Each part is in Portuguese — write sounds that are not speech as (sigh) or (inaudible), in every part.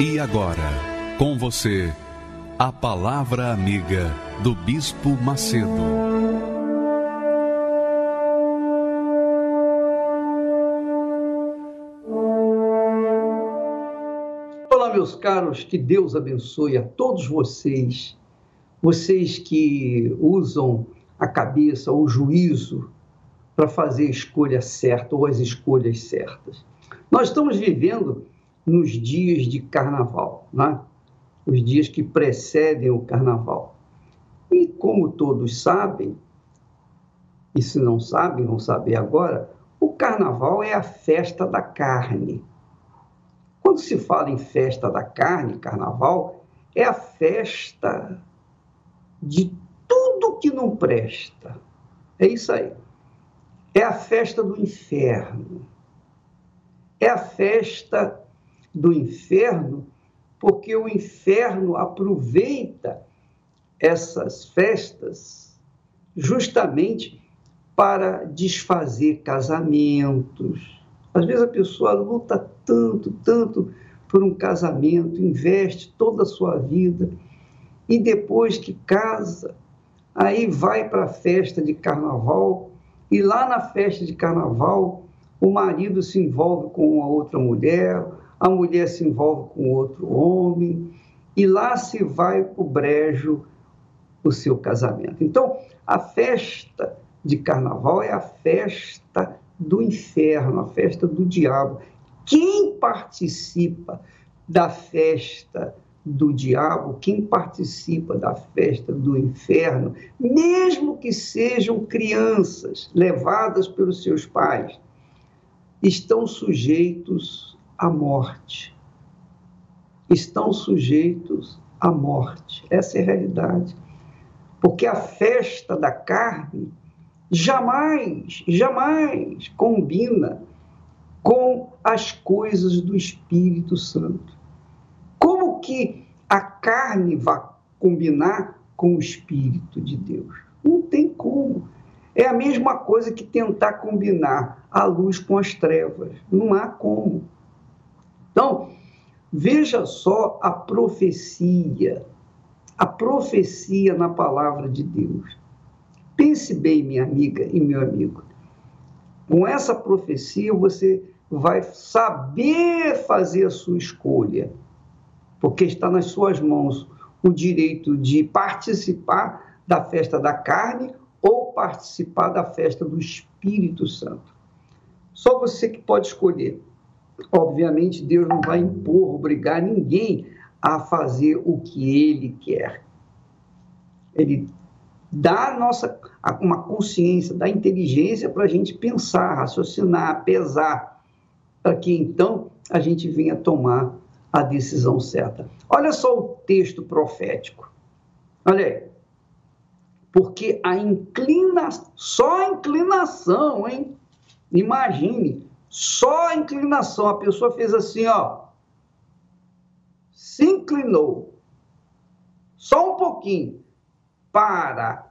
E agora, com você, a Palavra Amiga do Bispo Macedo. Olá, meus caros, que Deus abençoe a todos vocês, vocês que usam a cabeça, o juízo para fazer a escolha certa ou as escolhas certas. Nós estamos vivendo nos dias de carnaval, né? os dias que precedem o carnaval. E como todos sabem, e se não sabem, vão saber agora, o carnaval é a festa da carne. Quando se fala em festa da carne, carnaval, é a festa de tudo que não presta. É isso aí. É a festa do inferno. É a festa do inferno, porque o inferno aproveita essas festas justamente para desfazer casamentos. Às vezes a pessoa luta tanto, tanto por um casamento, investe toda a sua vida e depois que casa, aí vai para a festa de carnaval e lá na festa de carnaval o marido se envolve com uma outra mulher, a mulher se envolve com outro homem, e lá se vai o brejo o seu casamento. Então, a festa de carnaval é a festa do inferno, a festa do diabo. Quem participa da festa do diabo, quem participa da festa do inferno, mesmo que sejam crianças levadas pelos seus pais, estão sujeitos à morte. Estão sujeitos à morte. Essa é a realidade. Porque a festa da carne jamais, jamais combina com as coisas do Espírito Santo. Como que a carne vai combinar com o Espírito de Deus? Não tem como. É a mesma coisa que tentar combinar a luz com as trevas. Não há como. Então, veja só a profecia, a profecia na palavra de Deus. Pense bem, minha amiga e meu amigo. Com essa profecia, você vai saber fazer a sua escolha, porque está nas suas mãos o direito de participar da festa da carne ou participar da festa do Espírito Santo. Só você que pode escolher. Obviamente, Deus não vai impor, obrigar ninguém a fazer o que ele quer. Ele dá nossa uma consciência, dá inteligência para a gente pensar, raciocinar, pesar, para que então a gente venha tomar a decisão certa. Olha só o texto profético. Olha aí. Porque a inclina, só a inclinação, hein? Imagine, só a inclinação, a pessoa fez assim, ó, se inclinou, só um pouquinho, para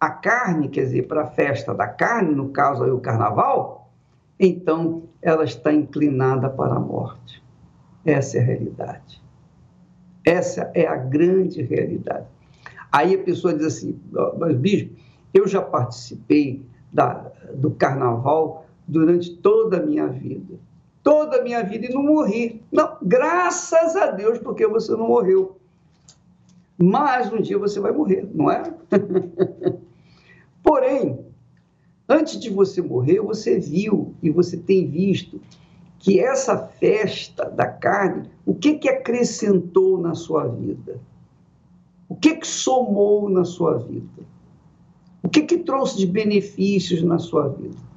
a carne, quer dizer, para a festa da carne, no caso aí o carnaval, então ela está inclinada para a morte. Essa é a realidade. Essa é a grande realidade. Aí a pessoa diz assim, mas bispo, eu já participei da, do carnaval durante toda a minha vida. Toda a minha vida e não morri. Não, graças a Deus, porque você não morreu. Mas um dia você vai morrer, não é? (laughs) Porém, antes de você morrer, você viu e você tem visto que essa festa da carne, o que que acrescentou na sua vida? O que que somou na sua vida? O que que trouxe de benefícios na sua vida?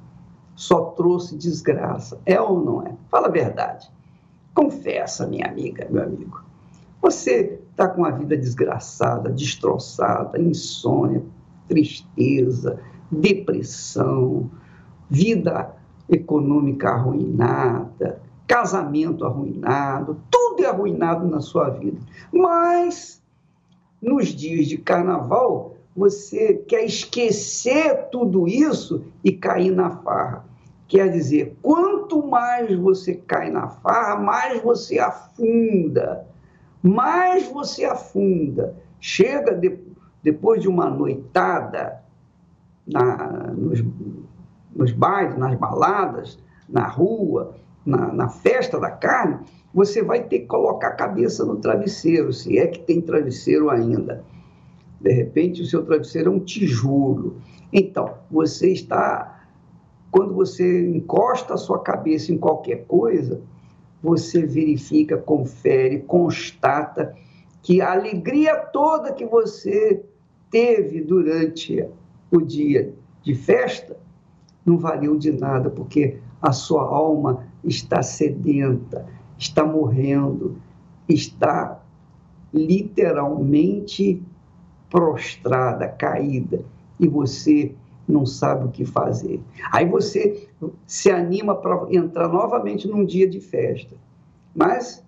Só trouxe desgraça. É ou não é? Fala a verdade. Confessa, minha amiga, meu amigo. Você está com a vida desgraçada, destroçada, insônia, tristeza, depressão, vida econômica arruinada, casamento arruinado, tudo é arruinado na sua vida. Mas nos dias de carnaval, você quer esquecer tudo isso e cair na farra. Quer dizer, quanto mais você cai na farra, mais você afunda. Mais você afunda. Chega de, depois de uma noitada na, nos, nos bailes, nas baladas, na rua, na, na festa da carne, você vai ter que colocar a cabeça no travesseiro, se é que tem travesseiro ainda. De repente, o seu travesseiro é um tijolo. Então, você está. Quando você encosta a sua cabeça em qualquer coisa, você verifica, confere, constata que a alegria toda que você teve durante o dia de festa não valeu de nada, porque a sua alma está sedenta, está morrendo, está literalmente prostrada, caída, e você não sabe o que fazer. Aí você se anima para entrar novamente num dia de festa. Mas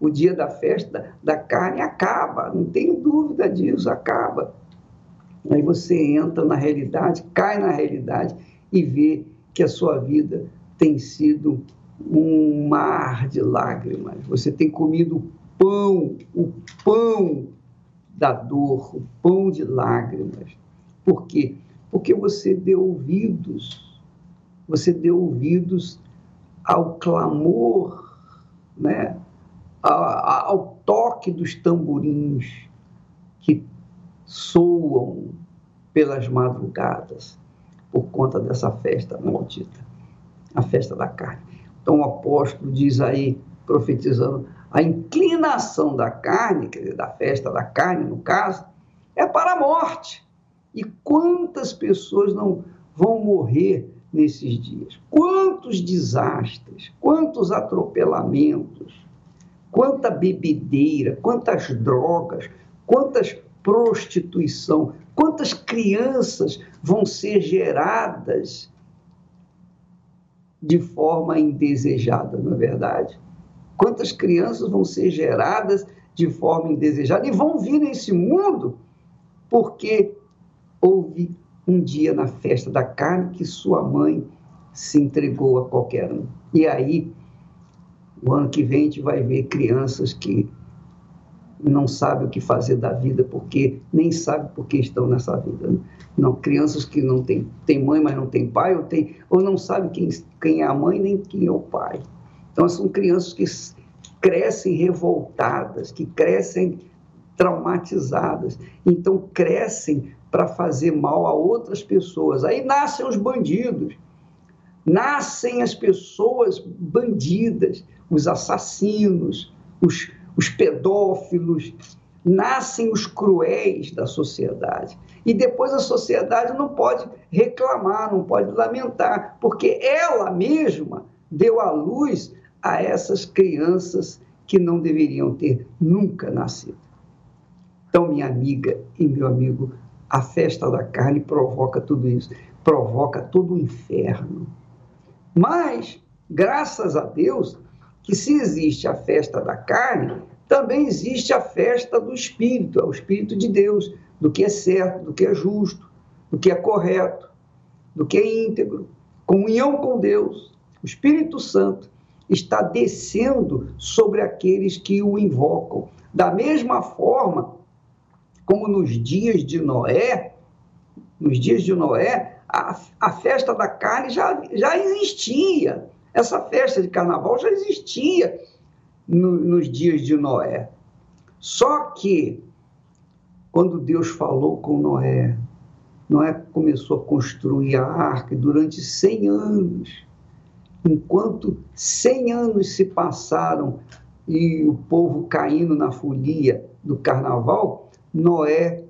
o dia da festa da carne acaba, não tenho dúvida disso, acaba. Aí você entra na realidade, cai na realidade e vê que a sua vida tem sido um mar de lágrimas. Você tem comido pão, o pão da dor, o pão de lágrimas. Por quê? Porque você deu ouvidos, você deu ouvidos ao clamor, né? ao toque dos tamborins que soam pelas madrugadas por conta dessa festa maldita, a festa da carne. Então o apóstolo diz aí, profetizando, a inclinação da carne, quer dizer, da festa da carne, no caso, é para a morte. E quantas pessoas não vão morrer nesses dias? Quantos desastres, quantos atropelamentos, quanta bebedeira, quantas drogas, quantas prostituição, quantas crianças vão ser geradas de forma indesejada, não é verdade? Quantas crianças vão ser geradas de forma indesejada e vão vir nesse mundo porque houve um dia na festa da carne que sua mãe se entregou a qualquer um. E aí, o ano que vem, a gente vai ver crianças que não sabem o que fazer da vida porque nem sabem por que estão nessa vida. Né? Não, crianças que não têm, têm mãe, mas não têm pai, ou, tem, ou não sabem quem, quem é a mãe nem quem é o pai. Então, são crianças que crescem revoltadas, que crescem traumatizadas. Então, crescem para fazer mal a outras pessoas. Aí nascem os bandidos, nascem as pessoas bandidas, os assassinos, os os pedófilos, nascem os cruéis da sociedade. E depois a sociedade não pode reclamar, não pode lamentar, porque ela mesma deu à luz a essas crianças que não deveriam ter nunca nascido. Então, minha amiga e meu amigo, a festa da carne provoca tudo isso, provoca todo o inferno. Mas, graças a Deus, que se existe a festa da carne, também existe a festa do Espírito, é o Espírito de Deus, do que é certo, do que é justo, do que é correto, do que é íntegro, comunhão com Deus. O Espírito Santo está descendo sobre aqueles que o invocam. Da mesma forma como nos dias de Noé, nos dias de Noé, a, a festa da carne já, já existia. Essa festa de carnaval já existia no, nos dias de Noé. Só que, quando Deus falou com Noé, Noé começou a construir a arca durante 100 anos. Enquanto 100 anos se passaram e o povo caindo na folia do carnaval, Noé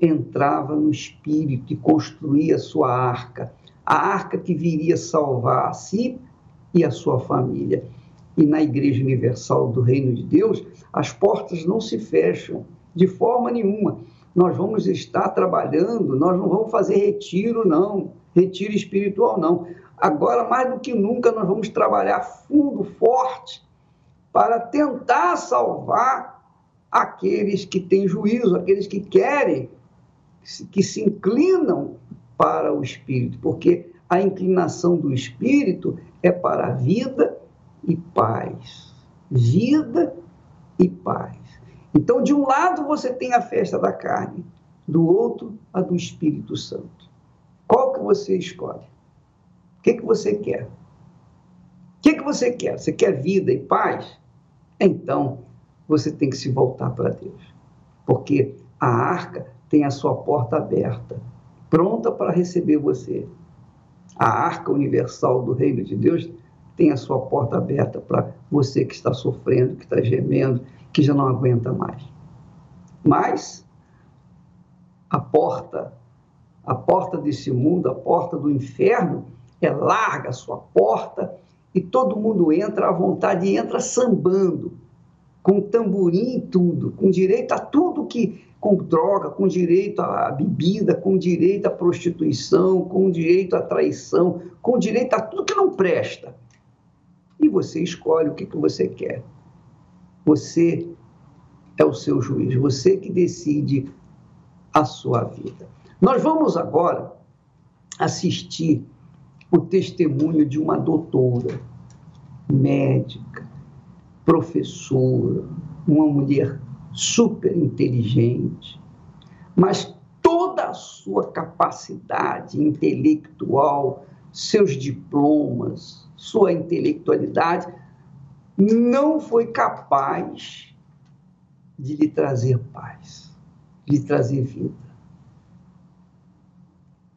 entrava no espírito e construía sua arca, a arca que viria salvar a si e a sua família. e na Igreja Universal do Reino de Deus, as portas não se fecham de forma nenhuma. Nós vamos estar trabalhando, nós não vamos fazer retiro, não, retiro espiritual, não. Agora, mais do que nunca, nós vamos trabalhar fundo, forte, para tentar salvar aqueles que têm juízo, aqueles que querem, que se inclinam para o espírito, porque a inclinação do espírito é para a vida e paz. Vida e paz. Então, de um lado você tem a festa da carne, do outro a do Espírito Santo. Qual que você escolhe? O que, que você quer? O que, que você quer? Você quer vida e paz? Então, você tem que se voltar para Deus. Porque a arca tem a sua porta aberta, pronta para receber você. A arca universal do reino de Deus tem a sua porta aberta para você que está sofrendo, que está gemendo, que já não aguenta mais. Mas a porta, a porta desse mundo, a porta do inferno, é larga a sua porta e todo mundo entra à vontade e entra sambando, com tamborim tudo, com direito a tudo que com droga, com direito à bebida, com direito à prostituição, com direito à traição, com direito a tudo que não presta e você escolhe o que, que você quer. Você é o seu juiz, você que decide a sua vida. Nós vamos agora assistir o testemunho de uma doutora, médica, professora, uma mulher super inteligente, mas toda a sua capacidade intelectual, seus diplomas, sua intelectualidade, não foi capaz de lhe trazer paz, de lhe trazer vida.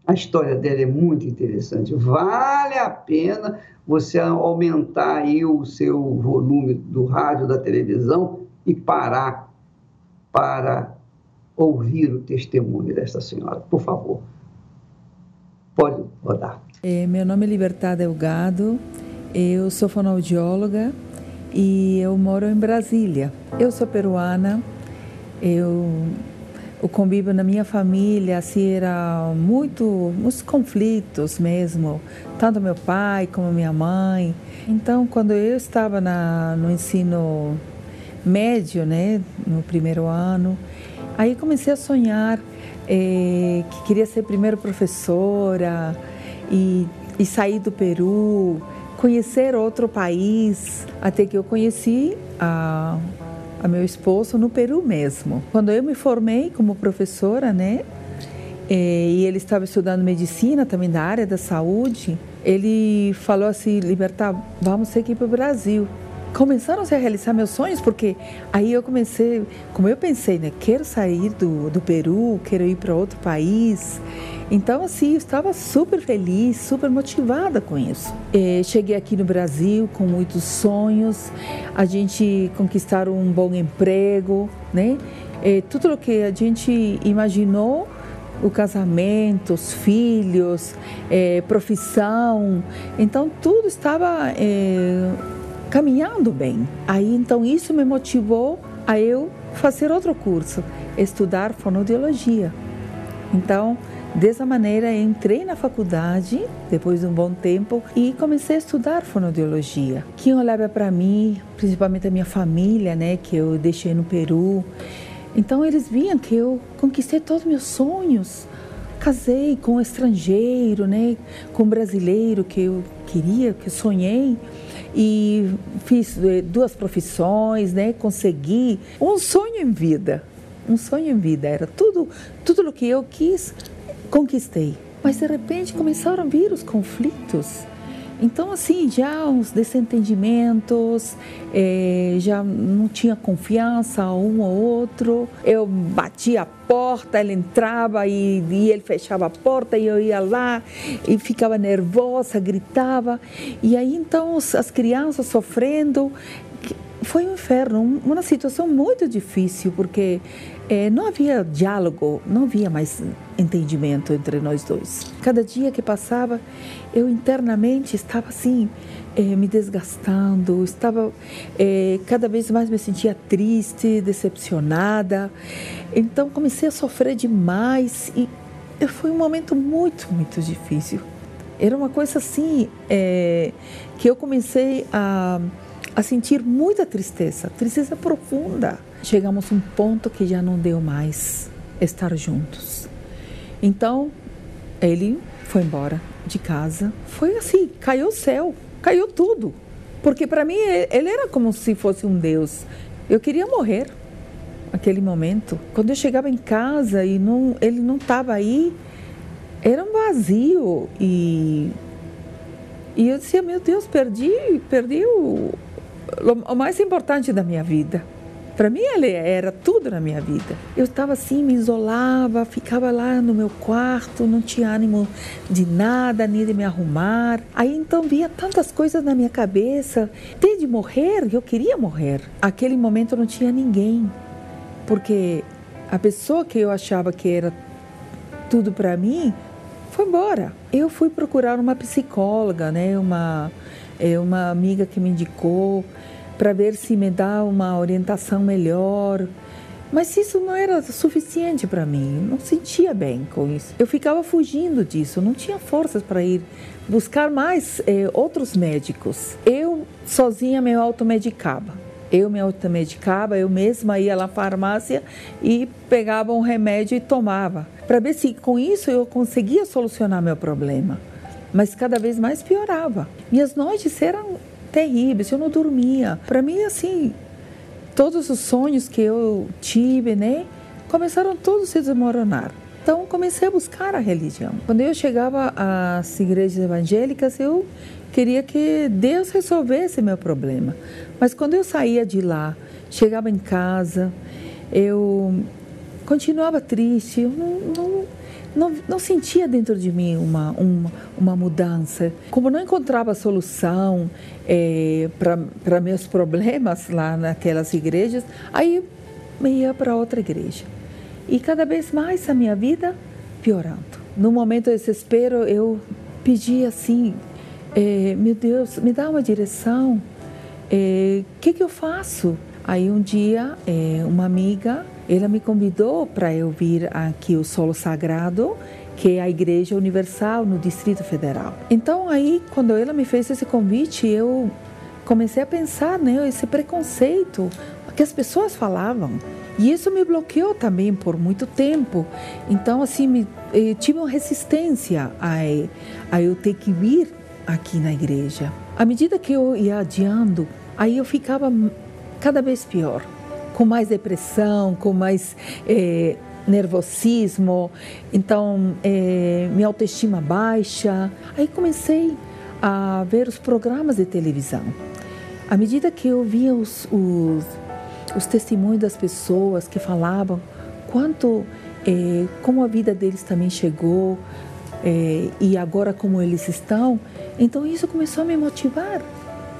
A história dela é muito interessante. Vale a pena você aumentar aí o seu volume do rádio, da televisão e parar para ouvir o testemunho dessa senhora. Por favor, pode rodar. É, meu nome é Libertad Delgado, eu sou fonoaudióloga e eu moro em Brasília. Eu sou peruana, eu o convívio na minha família assim era muito muitos conflitos mesmo tanto meu pai como minha mãe. Então quando eu estava na, no ensino médio né no primeiro ano aí comecei a sonhar eh, que queria ser primeiro professora e, e sair do Peru, conhecer outro país, até que eu conheci a, a meu esposo no Peru mesmo. Quando eu me formei como professora, né, e ele estava estudando medicina também da área da saúde, ele falou assim, Libertar, vamos ter ir para o Brasil começaram a realizar meus sonhos, porque aí eu comecei, como eu pensei, né, quero sair do, do Peru, quero ir para outro país. Então, assim, eu estava super feliz, super motivada com isso. É, cheguei aqui no Brasil com muitos sonhos, a gente conquistar um bom emprego, né? É, tudo o que a gente imaginou o casamento, os filhos, é, profissão. Então, tudo estava é, caminhando bem. Aí então isso me motivou a eu fazer outro curso, estudar fonoaudiologia. Então, dessa maneira, entrei na faculdade depois de um bom tempo e comecei a estudar fonoaudiologia. Quem olhava para mim, principalmente a minha família, né, que eu deixei no Peru, então eles viam que eu conquistei todos os meus sonhos. Casei com um estrangeiro, né, com um brasileiro que eu queria, que eu sonhei e fiz eh, duas profissões, né? Consegui um sonho em vida, um sonho em vida era tudo, tudo o que eu quis conquistei. Mas de repente começaram a vir os conflitos então, assim, já uns desentendimentos, é, já não tinha confiança um ou outro. Eu batia a porta, ele entrava e, e, ele fechava a porta e eu ia lá e ficava nervosa, gritava. E aí, então, as crianças sofrendo, foi um inferno, uma situação muito difícil, porque é, não havia diálogo, não havia mais entendimento entre nós dois. Cada dia que passava, eu internamente estava assim, é, me desgastando, estava é, cada vez mais me sentia triste, decepcionada. Então comecei a sofrer demais e foi um momento muito, muito difícil. Era uma coisa assim é, que eu comecei a a sentir muita tristeza, tristeza profunda. Chegamos a um ponto que já não deu mais estar juntos. Então, ele foi embora de casa. Foi assim, caiu o céu, caiu tudo. Porque para mim ele era como se fosse um Deus. Eu queria morrer naquele momento. Quando eu chegava em casa e não, ele não estava aí, era um vazio e e eu dizia, meu Deus, perdi, perdi o, o mais importante da minha vida. Para mim, ele era tudo na minha vida. Eu estava assim, me isolava, ficava lá no meu quarto, não tinha ânimo de nada, nem de me arrumar. Aí então via tantas coisas na minha cabeça. Desde morrer, eu queria morrer. Aquele momento não tinha ninguém, porque a pessoa que eu achava que era tudo para mim foi embora. Eu fui procurar uma psicóloga, né, uma é uma amiga que me indicou para ver se me dá uma orientação melhor. Mas isso não era suficiente para mim, não sentia bem com isso. Eu ficava fugindo disso, não tinha forças para ir buscar mais eh, outros médicos. Eu sozinha me automedicava. Eu me automedicava, eu mesma ia à farmácia e pegava um remédio e tomava, para ver se com isso eu conseguia solucionar meu problema mas cada vez mais piorava. Minhas noites eram terríveis, eu não dormia. Para mim, assim, todos os sonhos que eu tive, né, começaram todos a se desmoronar. Então, comecei a buscar a religião. Quando eu chegava às igrejas evangélicas, eu queria que Deus resolvesse meu problema. Mas quando eu saía de lá, chegava em casa, eu continuava triste, eu não, não não, não sentia dentro de mim uma, uma, uma mudança. Como não encontrava solução é, para meus problemas lá naquelas igrejas, aí ia para outra igreja. E cada vez mais a minha vida piorando. No momento de desespero, eu pedi assim: é, meu Deus, me dá uma direção. O é, que, que eu faço? Aí um dia, uma amiga ela me convidou para eu vir aqui o Solo Sagrado, que é a Igreja Universal no Distrito Federal. Então aí, quando ela me fez esse convite, eu comecei a pensar, né, esse preconceito que as pessoas falavam. E isso me bloqueou também por muito tempo. Então, assim, me, eu tive uma resistência a, a eu ter que vir aqui na igreja. À medida que eu ia adiando, aí eu ficava cada vez pior com mais depressão, com mais é, nervosismo, então é, minha autoestima baixa. Aí comecei a ver os programas de televisão. À medida que eu via os, os, os testemunhos das pessoas que falavam quanto, é, como a vida deles também chegou é, e agora como eles estão, então isso começou a me motivar.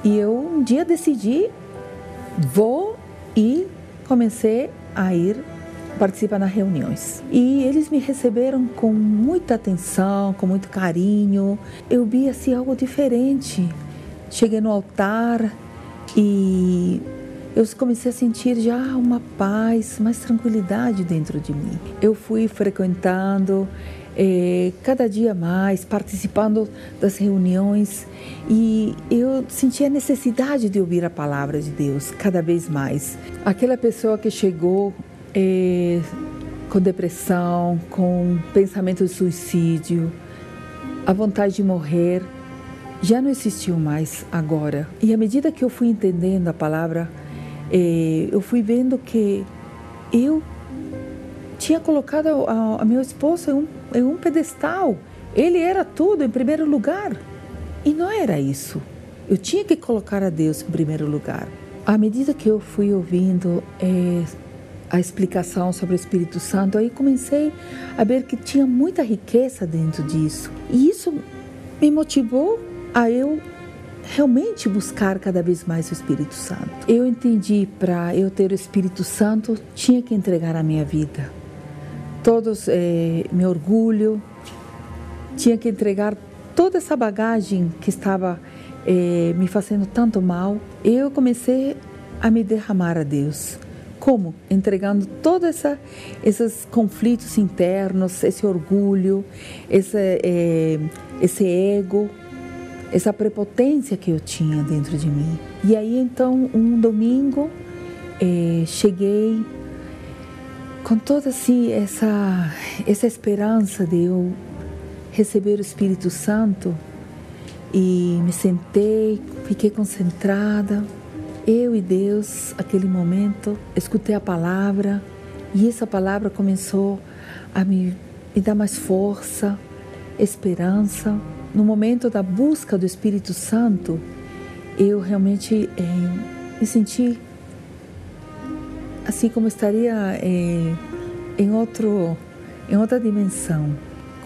E eu um dia decidi, vou ir comecei a ir participar nas reuniões. E eles me receberam com muita atenção, com muito carinho. Eu vi assim algo diferente. Cheguei no altar e eu comecei a sentir já uma paz, mais tranquilidade dentro de mim. Eu fui frequentando é, cada dia mais, participando das reuniões e eu sentia a necessidade de ouvir a palavra de Deus cada vez mais. Aquela pessoa que chegou é, com depressão, com pensamento de suicídio, a vontade de morrer, já não existiu mais agora. E à medida que eu fui entendendo a palavra, é, eu fui vendo que eu tinha colocado a, a meu esposo em um, em um pedestal. Ele era tudo em primeiro lugar. E não era isso. Eu tinha que colocar a Deus em primeiro lugar. À medida que eu fui ouvindo é, a explicação sobre o Espírito Santo, aí comecei a ver que tinha muita riqueza dentro disso. E isso me motivou a eu realmente buscar cada vez mais o Espírito Santo. Eu entendi para eu ter o Espírito Santo tinha que entregar a minha vida, todos é, meu orgulho, tinha que entregar toda essa bagagem que estava é, me fazendo tanto mal. Eu comecei a me derramar a Deus. Como? Entregando todos essa, esses conflitos internos, esse orgulho, esse, é, esse ego, essa prepotência que eu tinha dentro de mim. E aí então, um domingo, é, cheguei com toda assim, essa, essa esperança de eu receber o Espírito Santo e me sentei, fiquei concentrada eu e Deus, aquele momento, escutei a palavra e essa palavra começou a me, me dar mais força, esperança. No momento da busca do Espírito Santo, eu realmente é, me senti assim como estaria é, em outro em outra dimensão,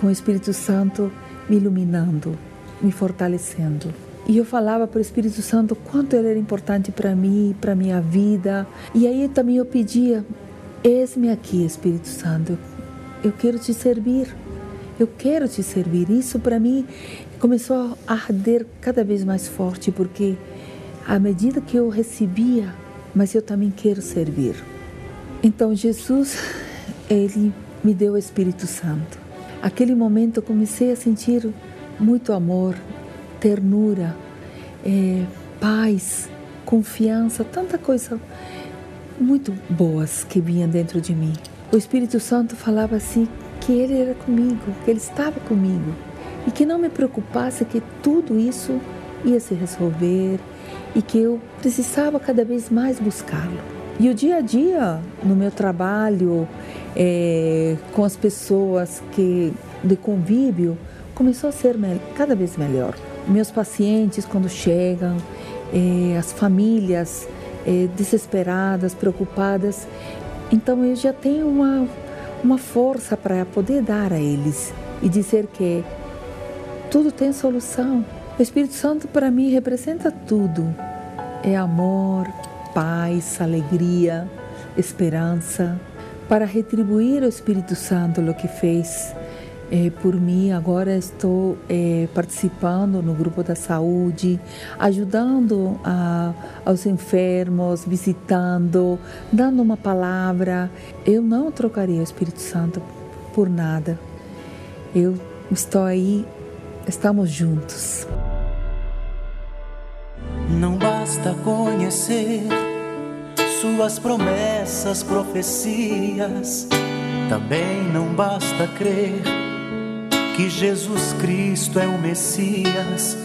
com o Espírito Santo me iluminando, me fortalecendo. E eu falava para o Espírito Santo quanto ele era importante para mim, para minha vida. E aí também eu pedia: Eis-me aqui, Espírito Santo. Eu quero te servir. Eu quero te servir. Isso para mim começou a arder cada vez mais forte, porque à medida que eu recebia, mas eu também quero servir. Então Jesus, ele me deu o Espírito Santo. Aquele momento eu comecei a sentir muito amor, ternura, é, paz, confiança, tanta coisa muito boas que vinha dentro de mim. O Espírito Santo falava assim que ele era comigo, que ele estava comigo e que não me preocupasse que tudo isso ia se resolver e que eu precisava cada vez mais buscá-lo. E o dia a dia no meu trabalho, é, com as pessoas que de convívio, começou a ser cada vez melhor meus pacientes quando chegam, eh, as famílias eh, desesperadas, preocupadas. Então eu já tenho uma, uma força para poder dar a eles e dizer que tudo tem solução. O Espírito Santo para mim representa tudo. É amor, paz, alegria, esperança. Para retribuir o Espírito Santo o que fez é, por mim, agora estou é, participando no grupo da saúde, ajudando a, aos enfermos, visitando, dando uma palavra. Eu não trocaria o Espírito Santo por nada. Eu estou aí, estamos juntos. Não basta conhecer suas promessas, profecias, também não basta crer que Jesus Cristo é o Messias.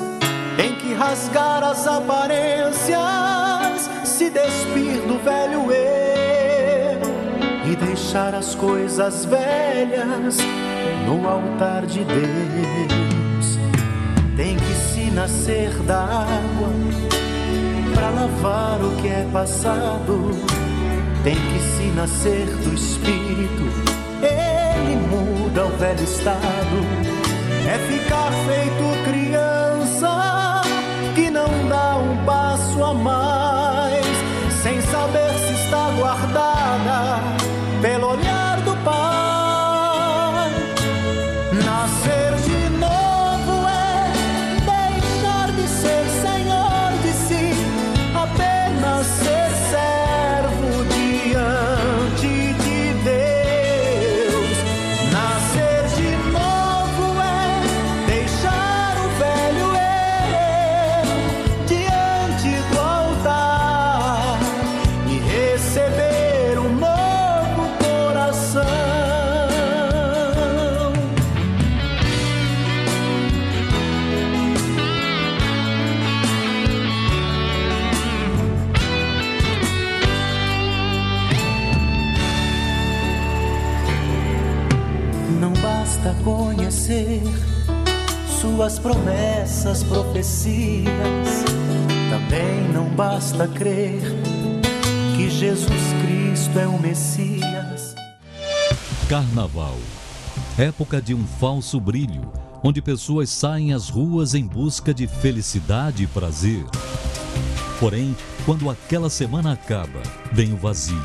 Tem que rasgar as aparências, se despir do velho eu e deixar as coisas velhas no altar de Deus. Tem que se nascer da água para lavar o que é passado. Tem que se nascer do Espírito ele muda o velho estado. É ficar feito criança suas promessas, profecias. Também não basta crer que Jesus Cristo é o Messias. Carnaval época de um falso brilho, onde pessoas saem às ruas em busca de felicidade e prazer. Porém, quando aquela semana acaba, vem o vazio,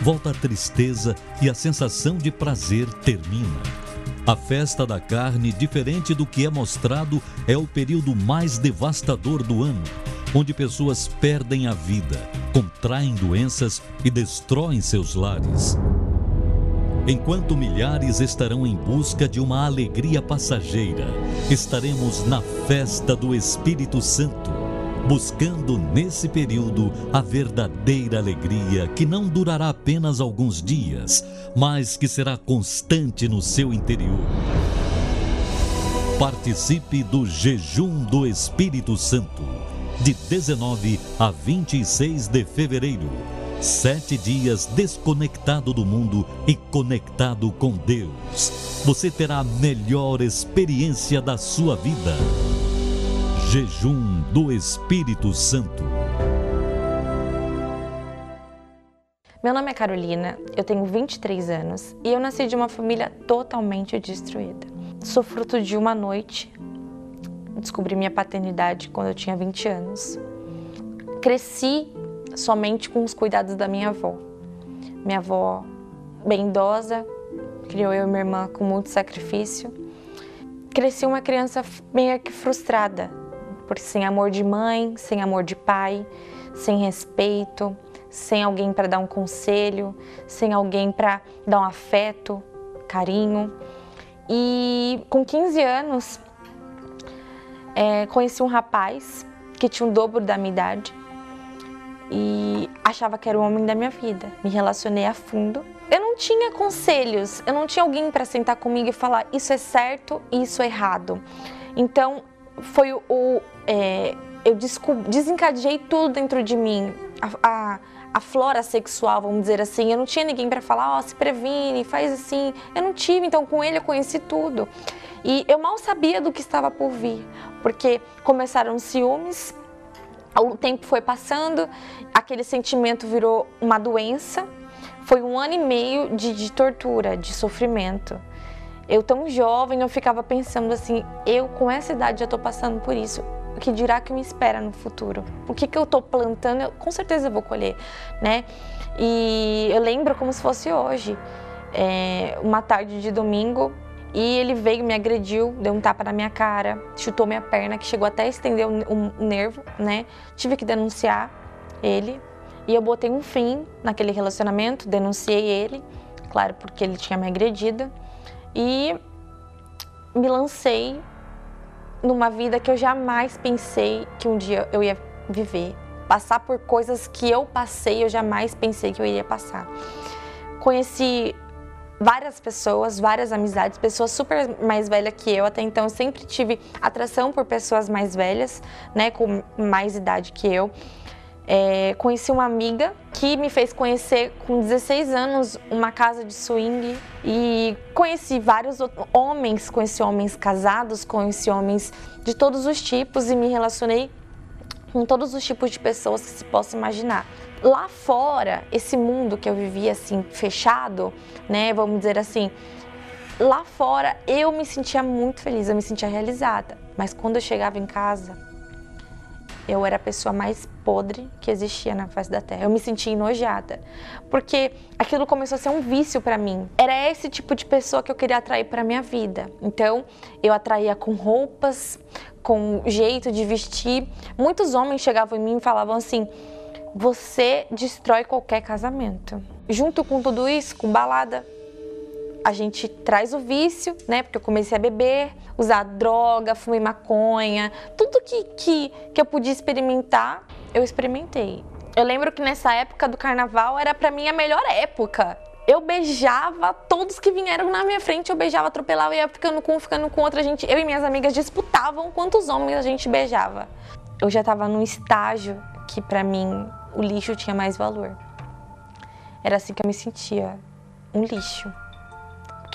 volta a tristeza e a sensação de prazer termina. A festa da carne, diferente do que é mostrado, é o período mais devastador do ano, onde pessoas perdem a vida, contraem doenças e destroem seus lares. Enquanto milhares estarão em busca de uma alegria passageira, estaremos na festa do Espírito Santo, buscando nesse período a verdadeira alegria que não durará apenas alguns dias, mas que será constante no seu interior. Participe do Jejum do Espírito Santo, de 19 a 26 de fevereiro Sete dias desconectado do mundo e conectado com Deus. Você terá a melhor experiência da sua vida. Jejum do Espírito Santo. Meu nome é Carolina, eu tenho 23 anos e eu nasci de uma família totalmente destruída. Sou fruto de uma noite. Descobri minha paternidade quando eu tinha 20 anos. Cresci somente com os cuidados da minha avó. Minha avó, bem idosa, criou eu e minha irmã com muito sacrifício. Cresci uma criança meio que frustrada, porque sem amor de mãe, sem amor de pai, sem respeito, sem alguém para dar um conselho, sem alguém para dar um afeto, carinho. E com 15 anos, é, conheci um rapaz que tinha o dobro da minha idade e achava que era o homem da minha vida. Me relacionei a fundo. Eu não tinha conselhos, eu não tinha alguém para sentar comigo e falar isso é certo e isso é errado. Então foi o. É, eu desencadeei tudo dentro de mim. A, a, a, flora sexual, vamos dizer assim. Eu não tinha ninguém para falar, ó, oh, se previne, faz assim. Eu não tive, então com ele eu conheci tudo. E eu mal sabia do que estava por vir, porque começaram ciúmes, o tempo foi passando, aquele sentimento virou uma doença. Foi um ano e meio de, de tortura, de sofrimento. Eu tão jovem, eu ficava pensando assim, eu com essa idade já estou passando por isso. O que dirá que me espera no futuro? O que, que eu estou plantando, eu, com certeza eu vou colher, né? E eu lembro como se fosse hoje. É, uma tarde de domingo, e ele veio, me agrediu, deu um tapa na minha cara, chutou minha perna, que chegou até a estender o, nervo, né? Tive que denunciar ele. E eu botei um fim naquele relacionamento, denunciei ele, claro, porque ele tinha me agredido. E me lancei numa vida que eu jamais pensei que um dia eu ia viver. Passar por coisas que eu passei, eu jamais pensei que eu iria passar. Conheci várias pessoas, várias amizades, pessoas super mais velhas que eu. Até então, eu sempre tive atração por pessoas mais velhas, né, com mais idade que eu. É, conheci uma amiga que me fez conhecer com 16 anos uma casa de swing e conheci vários homens, conheci homens casados, conheci homens de todos os tipos e me relacionei com todos os tipos de pessoas que se possa imaginar lá fora, esse mundo que eu vivia assim fechado, né, vamos dizer assim, lá fora eu me sentia muito feliz, eu me sentia realizada. Mas quando eu chegava em casa, eu era a pessoa mais podre que existia na face da terra. Eu me sentia enojada, porque aquilo começou a ser um vício para mim. Era esse tipo de pessoa que eu queria atrair para minha vida. Então, eu atraía com roupas, com jeito de vestir. Muitos homens chegavam em mim e falavam assim: você destrói qualquer casamento. Junto com tudo isso, com balada, a gente traz o vício, né? Porque eu comecei a beber, usar droga, fumei maconha, tudo que, que, que eu podia experimentar, eu experimentei. Eu lembro que nessa época do carnaval era para mim a melhor época. Eu beijava todos que vieram na minha frente, eu beijava, atropelava ia ficando com um, ficando com outra. gente, eu e minhas amigas disputavam quantos homens a gente beijava. Eu já estava num estágio que para mim o lixo tinha mais valor. Era assim que eu me sentia, um lixo.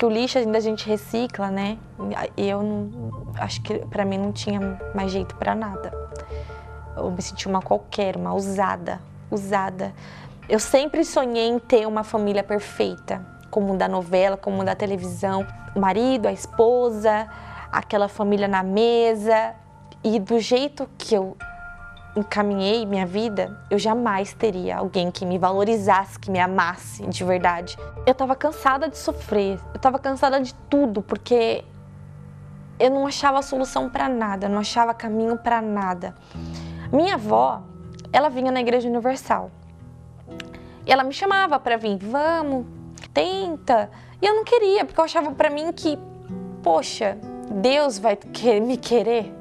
Porque o lixo ainda a gente recicla, né? Eu não, acho que para mim não tinha mais jeito para nada. Eu me sentia uma qualquer, uma usada, usada. Eu sempre sonhei em ter uma família perfeita, como da novela, como da televisão. O marido, a esposa, aquela família na mesa. E do jeito que eu encaminhei minha vida, eu jamais teria alguém que me valorizasse, que me amasse de verdade. Eu tava cansada de sofrer, eu tava cansada de tudo, porque eu não achava solução para nada, não achava caminho para nada. Minha avó, ela vinha na Igreja Universal. E ela me chamava para vir, vamos, tenta. E eu não queria, porque eu achava para mim que, poxa, Deus vai me querer.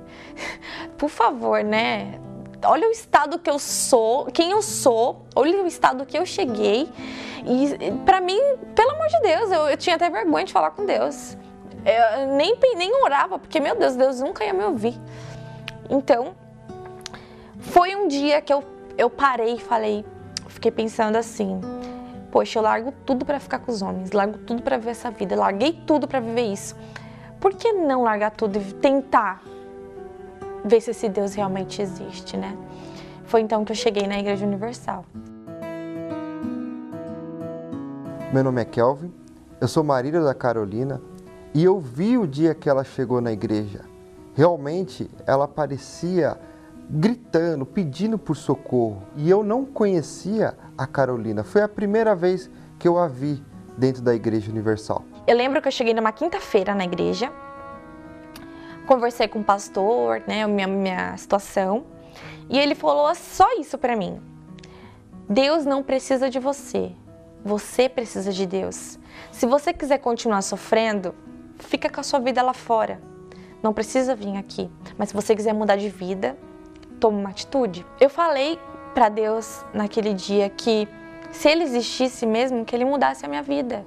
(laughs) Por favor, né? Olha o estado que eu sou, quem eu sou, olha o estado que eu cheguei. E para mim, pelo amor de Deus, eu, eu, tinha até vergonha de falar com Deus. Eu nem, nem orava, porque, meu Deus, Deus nunca ia me ouvir. Então, foi um dia que eu, eu parei e falei, fiquei pensando assim: poxa, eu largo tudo para ficar com os homens, largo tudo para ver essa vida, larguei tudo para viver isso. Por que não largar tudo e tentar ver se esse Deus realmente existe, né? Foi então que eu cheguei na Igreja Universal. Meu nome é Kelvin, eu sou marido da Carolina e eu vi o dia que ela chegou na igreja. Realmente ela parecia gritando, pedindo por socorro. E eu não conhecia a Carolina. Foi a primeira vez que eu a vi dentro da Igreja Universal. Eu lembro que eu cheguei numa quinta-feira na igreja conversei com o pastor, né, minha, minha situação, e ele falou só isso para mim. Deus não precisa de você, você precisa de Deus. Se você quiser continuar sofrendo, fica com a sua vida lá fora. Não precisa vir aqui. Mas se você quiser mudar de vida, tome uma atitude. Eu falei para Deus naquele dia que se ele existisse mesmo, que ele mudasse a minha vida.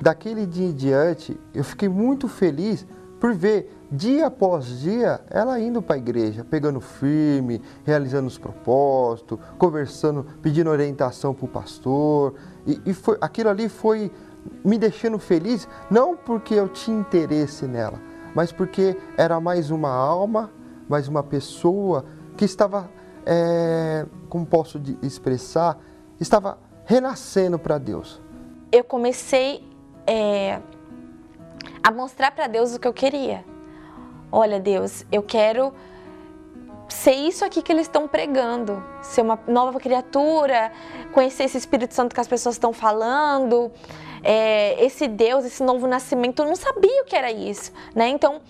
Daquele dia em diante, eu fiquei muito feliz por ver dia após dia ela indo para a igreja, pegando firme, realizando os propósitos, conversando, pedindo orientação para o pastor. E, e foi, aquilo ali foi me deixando feliz, não porque eu tinha interesse nela, mas porque era mais uma alma, mais uma pessoa que estava, é, como posso expressar, estava renascendo para Deus. Eu comecei é, a mostrar para Deus o que eu queria. Olha, Deus, eu quero ser isso aqui que eles estão pregando, ser uma nova criatura, conhecer esse Espírito Santo que as pessoas estão falando, é, esse Deus, esse novo nascimento. Eu não sabia o que era isso, né? Então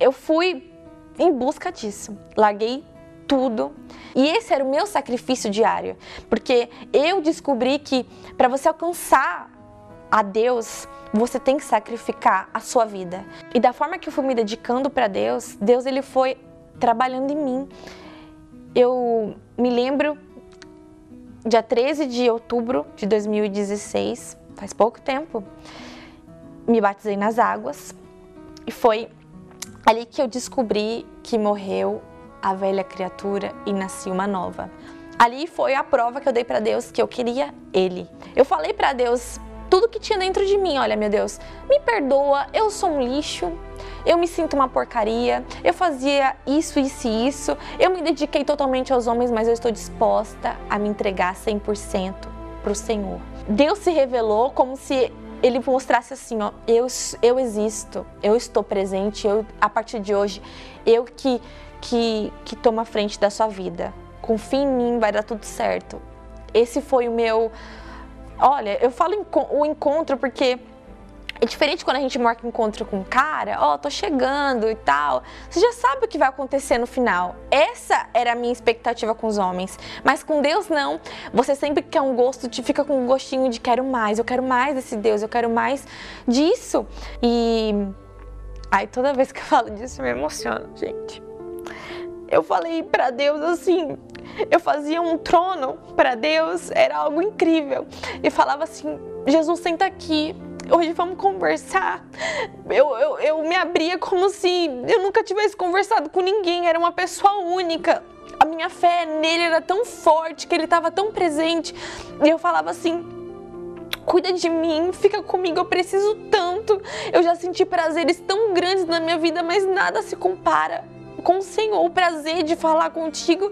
eu fui em busca disso, larguei tudo. E esse era o meu sacrifício diário, porque eu descobri que para você alcançar a Deus, você tem que sacrificar a sua vida. E da forma que eu fui me dedicando para Deus, Deus ele foi trabalhando em mim. Eu me lembro dia 13 de outubro de 2016, faz pouco tempo, me batizei nas águas e foi ali que eu descobri que morreu a velha criatura e nasci uma nova. Ali foi a prova que eu dei para Deus que eu queria ele. Eu falei para Deus tudo que tinha dentro de mim. Olha, meu Deus, me perdoa, eu sou um lixo, eu me sinto uma porcaria, eu fazia isso, isso e isso, eu me dediquei totalmente aos homens, mas eu estou disposta a me entregar 100% para o Senhor. Deus se revelou como se ele mostrasse assim, ó, eu, eu existo, eu estou presente, eu a partir de hoje, eu que que que tomo a frente da sua vida. Confie em mim, vai dar tudo certo. Esse foi o meu Olha, eu falo o encontro porque é diferente quando a gente marca encontro com um cara, ó, oh, tô chegando e tal. Você já sabe o que vai acontecer no final. Essa era a minha expectativa com os homens. Mas com Deus não. Você sempre quer um gosto, te fica com um gostinho de quero mais, eu quero mais desse Deus, eu quero mais disso. E ai, toda vez que eu falo disso eu me emociono, gente. Eu falei para Deus assim, eu fazia um trono para Deus, era algo incrível. E falava assim: Jesus, senta aqui, hoje vamos conversar. Eu, eu, eu me abria como se eu nunca tivesse conversado com ninguém, era uma pessoa única. A minha fé nele era tão forte, que ele estava tão presente. E eu falava assim: cuida de mim, fica comigo, eu preciso tanto. Eu já senti prazeres tão grandes na minha vida, mas nada se compara com o Senhor, o prazer de falar contigo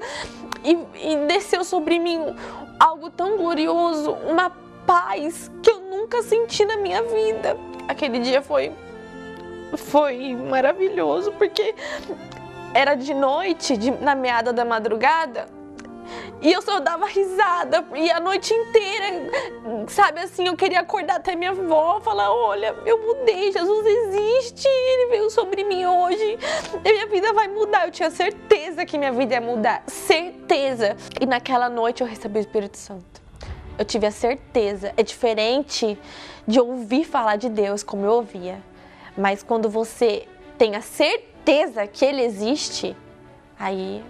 e, e desceu sobre mim algo tão glorioso, uma paz que eu nunca senti na minha vida. Aquele dia foi foi maravilhoso, porque era de noite, de, na meada da madrugada, e eu só dava risada, e a noite inteira, sabe assim, eu queria acordar até minha avó, falar, olha, eu mudei, Jesus existe, ele veio sobre mim hoje, minha vida vai mudar. Eu tinha certeza que minha vida ia mudar, certeza. E naquela noite eu recebi o Espírito Santo. Eu tive a certeza. É diferente de ouvir falar de Deus como eu ouvia. Mas quando você tem a certeza que ele existe, aí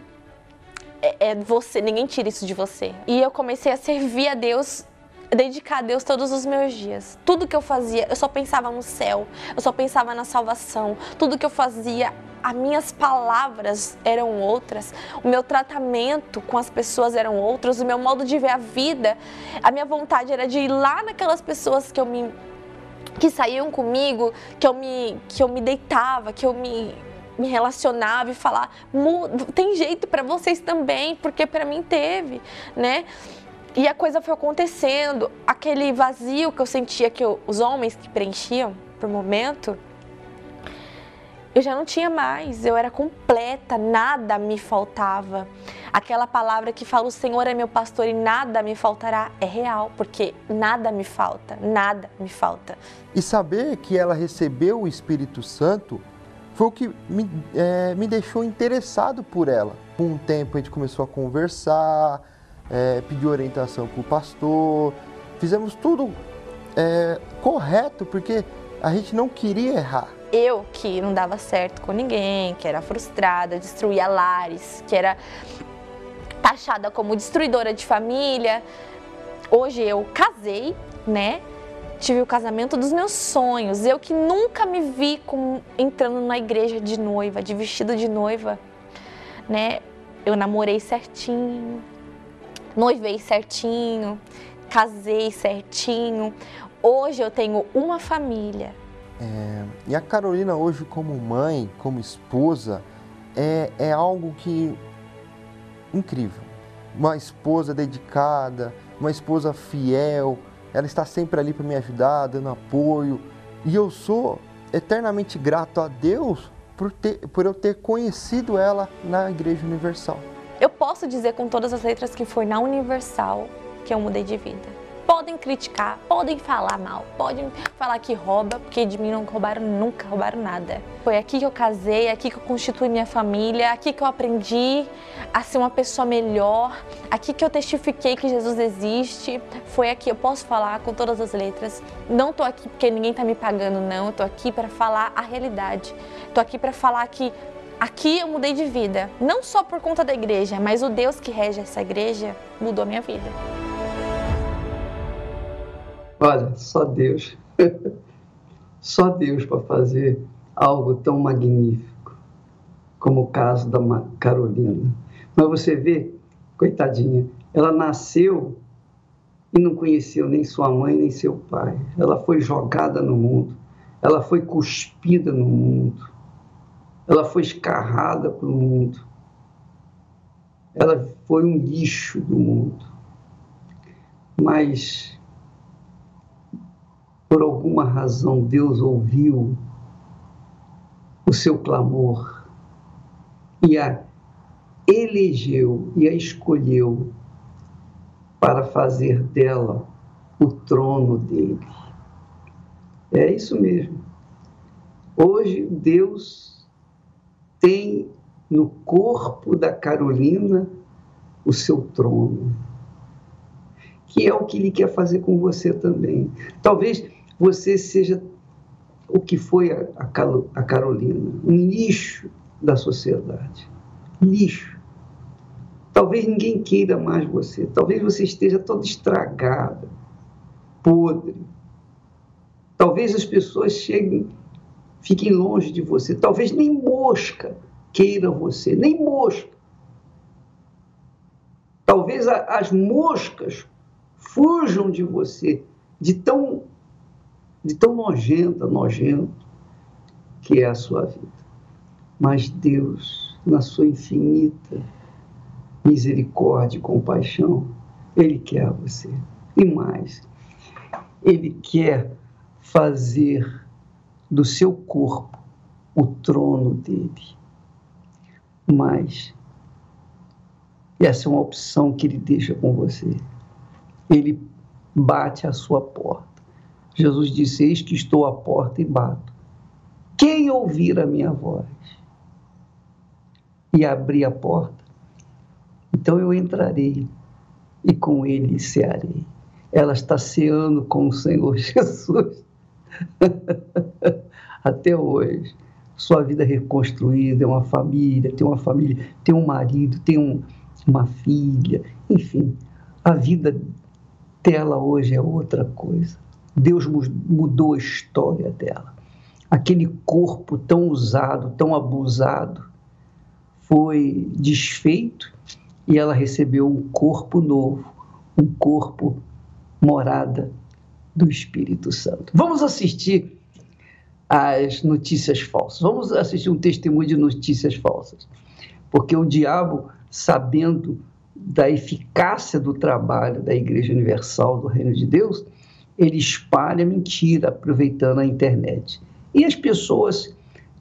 é, é você, ninguém tira isso de você. E eu comecei a servir a Deus dedicar a Deus todos os meus dias. Tudo que eu fazia, eu só pensava no céu, eu só pensava na salvação. Tudo que eu fazia, as minhas palavras eram outras, o meu tratamento com as pessoas eram outros, o meu modo de ver a vida, a minha vontade era de ir lá naquelas pessoas que eu me que saíam comigo, que eu me que eu me deitava, que eu me me relacionava e falar, tem jeito para vocês também, porque para mim teve, né? E a coisa foi acontecendo, aquele vazio que eu sentia que eu, os homens que preenchiam por momento, eu já não tinha mais, eu era completa, nada me faltava. Aquela palavra que fala: O Senhor é meu pastor e nada me faltará, é real, porque nada me falta, nada me falta. E saber que ela recebeu o Espírito Santo foi o que me, é, me deixou interessado por ela. Com um tempo a gente começou a conversar, é, pediu orientação para o pastor, fizemos tudo é, correto, porque a gente não queria errar. Eu que não dava certo com ninguém, que era frustrada, destruía lares, que era taxada como destruidora de família. Hoje eu casei, né? Tive o casamento dos meus sonhos. Eu que nunca me vi com, entrando na igreja de noiva, de vestido de noiva, né? Eu namorei certinho, noivei certinho, casei certinho. Hoje eu tenho uma família. É, e a Carolina hoje como mãe, como esposa, é, é algo que incrível. Uma esposa dedicada, uma esposa fiel, ela está sempre ali para me ajudar, dando apoio. E eu sou eternamente grato a Deus por, ter, por eu ter conhecido ela na Igreja Universal. Eu posso dizer com todas as letras que foi na Universal que eu mudei de vida. Podem criticar, podem falar mal, podem falar que rouba, porque de mim não roubaram nunca, roubaram nada. Foi aqui que eu casei, aqui que eu constituí minha família, aqui que eu aprendi a ser uma pessoa melhor, aqui que eu testifiquei que Jesus existe. Foi aqui, eu posso falar com todas as letras. Não tô aqui porque ninguém tá me pagando, não. Eu tô aqui para falar a realidade. Tô aqui para falar que aqui eu mudei de vida, não só por conta da igreja, mas o Deus que rege essa igreja mudou minha vida. Olha, só Deus. (laughs) só Deus para fazer algo tão magnífico como o caso da Carolina. Mas você vê, coitadinha, ela nasceu e não conheceu nem sua mãe nem seu pai. Ela foi jogada no mundo, ela foi cuspida no mundo, ela foi escarrada para o mundo, ela foi um lixo do mundo. Mas por alguma razão, Deus ouviu o seu clamor e a elegeu e a escolheu para fazer dela o trono dele. É isso mesmo. Hoje, Deus tem no corpo da Carolina o seu trono, que é o que ele quer fazer com você também. Talvez você seja o que foi a, a Carolina, um lixo da sociedade. Lixo. Talvez ninguém queira mais você, talvez você esteja toda estragada, podre. Talvez as pessoas cheguem, fiquem longe de você, talvez nem mosca queira você, nem mosca. Talvez a, as moscas fujam de você, de tão de tão nojenta, nojento que é a sua vida. Mas Deus, na sua infinita misericórdia e compaixão, Ele quer você. E mais, Ele quer fazer do seu corpo o trono dele. Mas essa é uma opção que ele deixa com você. Ele bate à sua porta. Jesus disse: Eis que estou à porta e bato. Quem ouvir a minha voz e abrir a porta, então eu entrarei e com ele cearei. Ela está ceando com o Senhor (laughs) Jesus até hoje. Sua vida reconstruída, é uma família, tem uma família, tem um marido, tem um, uma filha, enfim, a vida dela hoje é outra coisa. Deus mudou a história dela. Aquele corpo tão usado, tão abusado, foi desfeito e ela recebeu um corpo novo, um corpo morada do Espírito Santo. Vamos assistir às notícias falsas. Vamos assistir um testemunho de notícias falsas. Porque o diabo, sabendo da eficácia do trabalho da Igreja Universal do Reino de Deus, ele espalha mentira aproveitando a internet. E as pessoas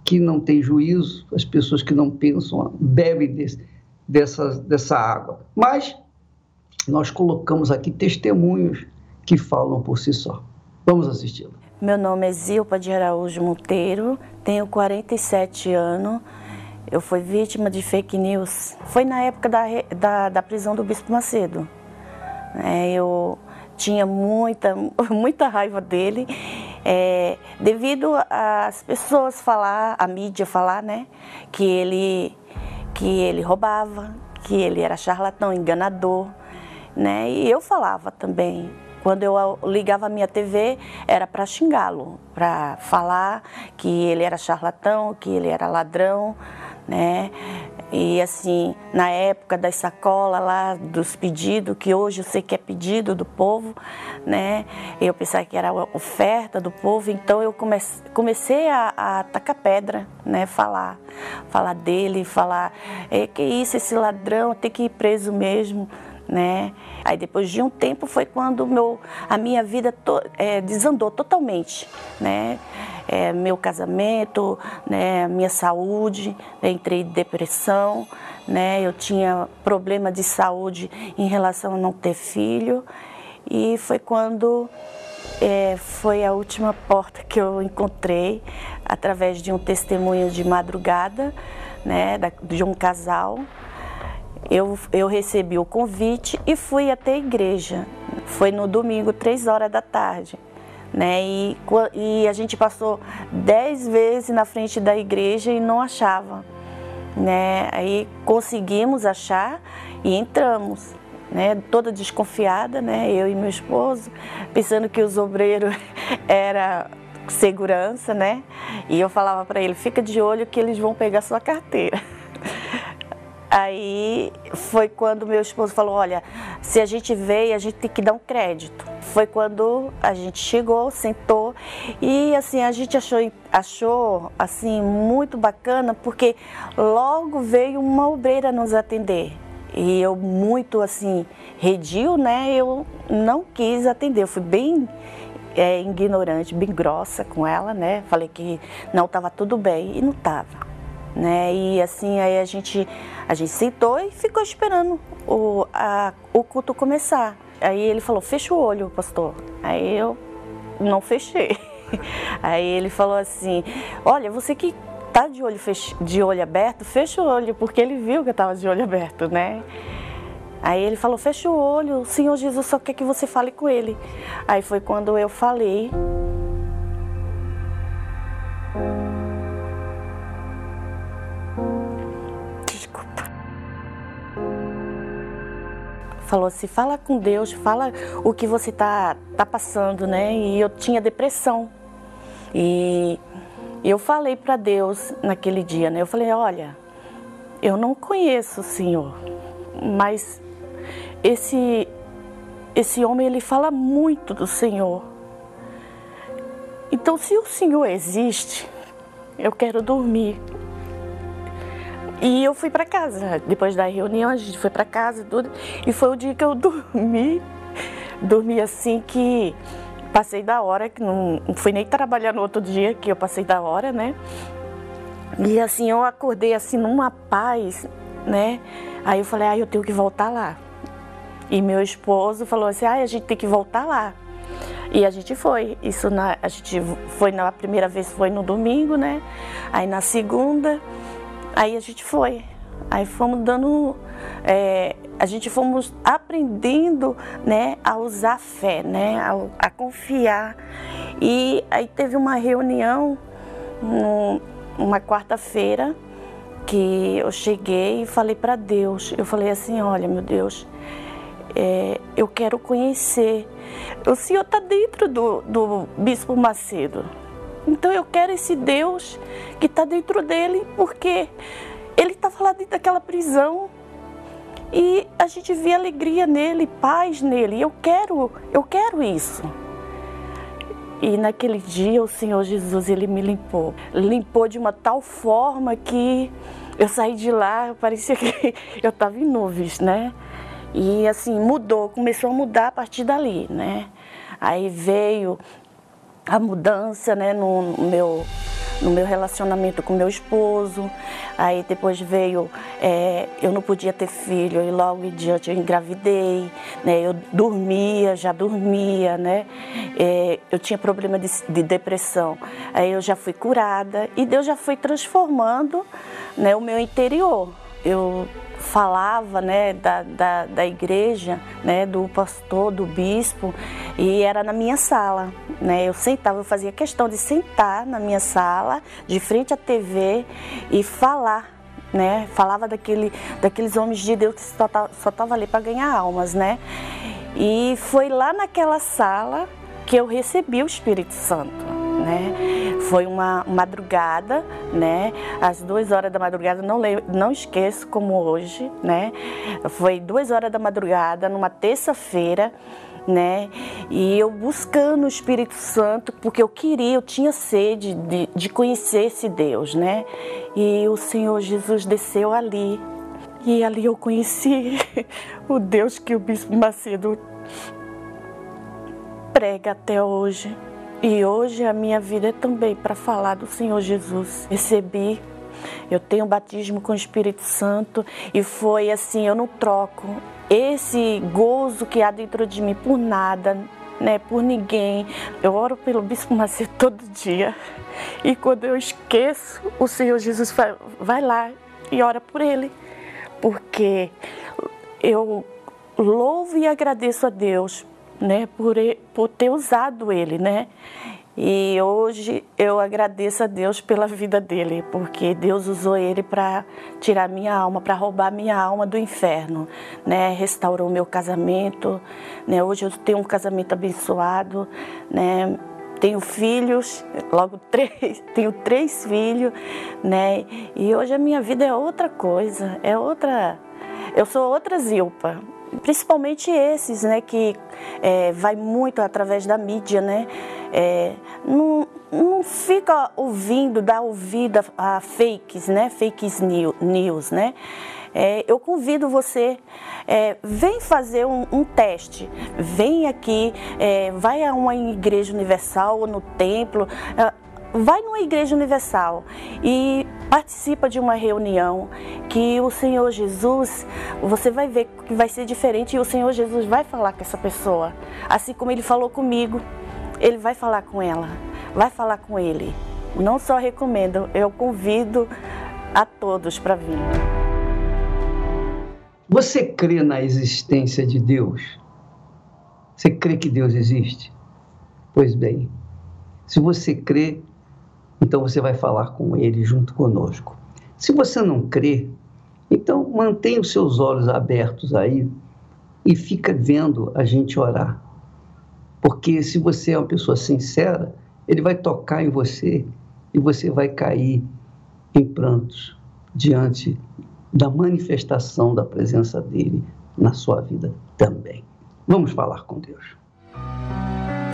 que não têm juízo, as pessoas que não pensam, bebem desse, dessa, dessa água. Mas nós colocamos aqui testemunhos que falam por si só. Vamos assisti-lo. Meu nome é Zilpa de Araújo Monteiro, tenho 47 anos. Eu fui vítima de fake news. Foi na época da, da, da prisão do Bispo Macedo. É, eu tinha muita, (laughs) muita raiva dele, é, devido às pessoas falar, a mídia falar, né, que ele, que ele roubava, que ele era charlatão, enganador, né, e eu falava também. Quando eu ligava a minha TV, era para xingá-lo, para falar que ele era charlatão, que ele era ladrão, né? E assim, na época das sacolas lá, dos pedidos, que hoje eu sei que é pedido do povo, né? Eu pensava que era oferta do povo, então eu comecei, comecei a, a tacar pedra, né? Falar, falar dele, falar, é, que isso, esse ladrão tem que ir preso mesmo, né? Aí depois de um tempo foi quando meu, a minha vida to, é, desandou totalmente, né? É, meu casamento, né, minha saúde, né, entrei em depressão, né, eu tinha problema de saúde em relação a não ter filho. E foi quando é, foi a última porta que eu encontrei através de um testemunho de madrugada, né, de um casal eu, eu recebi o convite e fui até a igreja. Foi no domingo, três horas da tarde. Né? E, e a gente passou dez vezes na frente da igreja e não achava. Né? Aí conseguimos achar e entramos. Né, toda desconfiada, né, eu e meu esposo, pensando que os obreiros (laughs) era segurança, né? E eu falava para ele: fica de olho que eles vão pegar sua carteira. (laughs) Aí foi quando meu esposo falou: Olha, se a gente veio, a gente tem que dar um crédito. Foi quando a gente chegou, sentou e assim a gente achou, achou assim muito bacana porque logo veio uma obreira nos atender. E eu muito assim redio, né? Eu não quis atender, eu fui bem é, ignorante, bem grossa com ela, né? Falei que não estava tudo bem e não estava né? E assim aí a gente a gente sentou e ficou esperando o, a, o culto começar. Aí ele falou: "Fecha o olho, pastor". Aí eu não fechei. (laughs) Aí ele falou assim: "Olha, você que tá de olho fech... de olho aberto, fecha o olho, porque ele viu que eu estava de olho aberto, né?" Aí ele falou: "Fecha o olho, o Senhor Jesus só quer que você fale com ele". Aí foi quando eu falei falou assim, fala com Deus, fala o que você tá, tá passando, né? E eu tinha depressão. E eu falei para Deus naquele dia, né? Eu falei, olha, eu não conheço o Senhor, mas esse esse homem ele fala muito do Senhor. Então, se o Senhor existe, eu quero dormir. E eu fui para casa. Depois da reunião, a gente foi para casa tudo. E foi o dia que eu (laughs) dormi. Dormi assim que passei da hora, que não, fui nem trabalhar no outro dia, que eu passei da hora, né? E assim, eu acordei assim numa paz, né? Aí eu falei, ah, eu tenho que voltar lá. E meu esposo falou assim, ah, a gente tem que voltar lá. E a gente foi. Isso na, a gente foi na primeira vez foi no domingo, né? Aí na segunda, aí a gente foi. Aí fomos dando, é, a gente fomos aprendendo, né, a usar fé, né, a, a confiar. E aí teve uma reunião no, uma quarta-feira que eu cheguei e falei para Deus. Eu falei assim, olha, meu Deus, é, eu quero conhecer. O Senhor está dentro do, do Bispo Macedo. Então eu quero esse Deus que está dentro dele, porque ele estava lá dentro daquela prisão e a gente vê alegria nele, paz nele. Eu quero, eu quero isso. E naquele dia o Senhor Jesus ele me limpou, limpou de uma tal forma que eu saí de lá, parecia que (laughs) eu estava em nuvens, né? E assim, mudou, começou a mudar a partir dali, né? Aí veio a mudança, né, no meu no meu relacionamento com meu esposo. Aí depois veio, é, eu não podia ter filho e logo em diante eu engravidei, né? Eu dormia, já dormia, né? É, eu tinha problema de, de, depressão. Aí eu já fui curada e Deus já foi transformando, né, o meu interior. Eu falava né, da, da, da, igreja, né, do pastor, do bispo, e era na minha sala. Né? Eu sentava, eu fazia questão de sentar na minha sala, de frente à TV e falar. Né? Falava daquele, daqueles homens de Deus que só estavam ali para ganhar almas. Né? E foi lá naquela sala que eu recebi o Espírito Santo né? Foi uma madrugada, né? Às duas horas da madrugada, não, não esqueço como hoje, né? Foi duas horas da madrugada, numa terça-feira, né? E eu buscando o Espírito Santo, porque eu queria, eu tinha sede de, de conhecer esse Deus, né? E o Senhor Jesus desceu ali. E ali eu conheci (laughs) o Deus que o Bispo Macedo prega até hoje. E hoje a minha vida é também para falar do Senhor Jesus. Recebi, eu tenho batismo com o Espírito Santo e foi assim, eu não troco esse gozo que há dentro de mim por nada, né, por ninguém. Eu oro pelo Bispo Macedo (laughs) todo dia. E quando eu esqueço, o Senhor Jesus vai, vai lá e ora por ele. Porque eu louvo e agradeço a Deus né, por, por ter usado ele, né? E hoje eu agradeço a Deus pela vida dele, porque Deus usou ele para tirar minha alma, para roubar minha alma do inferno, né? Restaurou meu casamento, né? Hoje eu tenho um casamento abençoado, né? Tenho filhos, logo (laughs) três, tenho três filhos, né? E hoje a minha vida é outra coisa, é outra. Eu sou outra Zilpa, principalmente esses, né, que é, vai muito através da mídia, né, é, não, não fica ouvindo, dá ouvida a fakes, né, fakes news, né, é, eu convido você, é, vem fazer um, um, teste, vem aqui, é, vai a uma igreja universal ou no templo, é, vai numa igreja universal e participa de uma reunião que o Senhor Jesus, você vai ver que vai ser diferente e o Senhor Jesus vai falar com essa pessoa. Assim como ele falou comigo, ele vai falar com ela, vai falar com ele. Não só recomendo, eu convido a todos para vir. Você crê na existência de Deus? Você crê que Deus existe? Pois bem, se você crê, então você vai falar com ele junto conosco. Se você não crê, então mantenha os seus olhos abertos aí e fica vendo a gente orar. Porque se você é uma pessoa sincera, ele vai tocar em você e você vai cair em prantos diante da manifestação da presença dele na sua vida também. Vamos falar com Deus.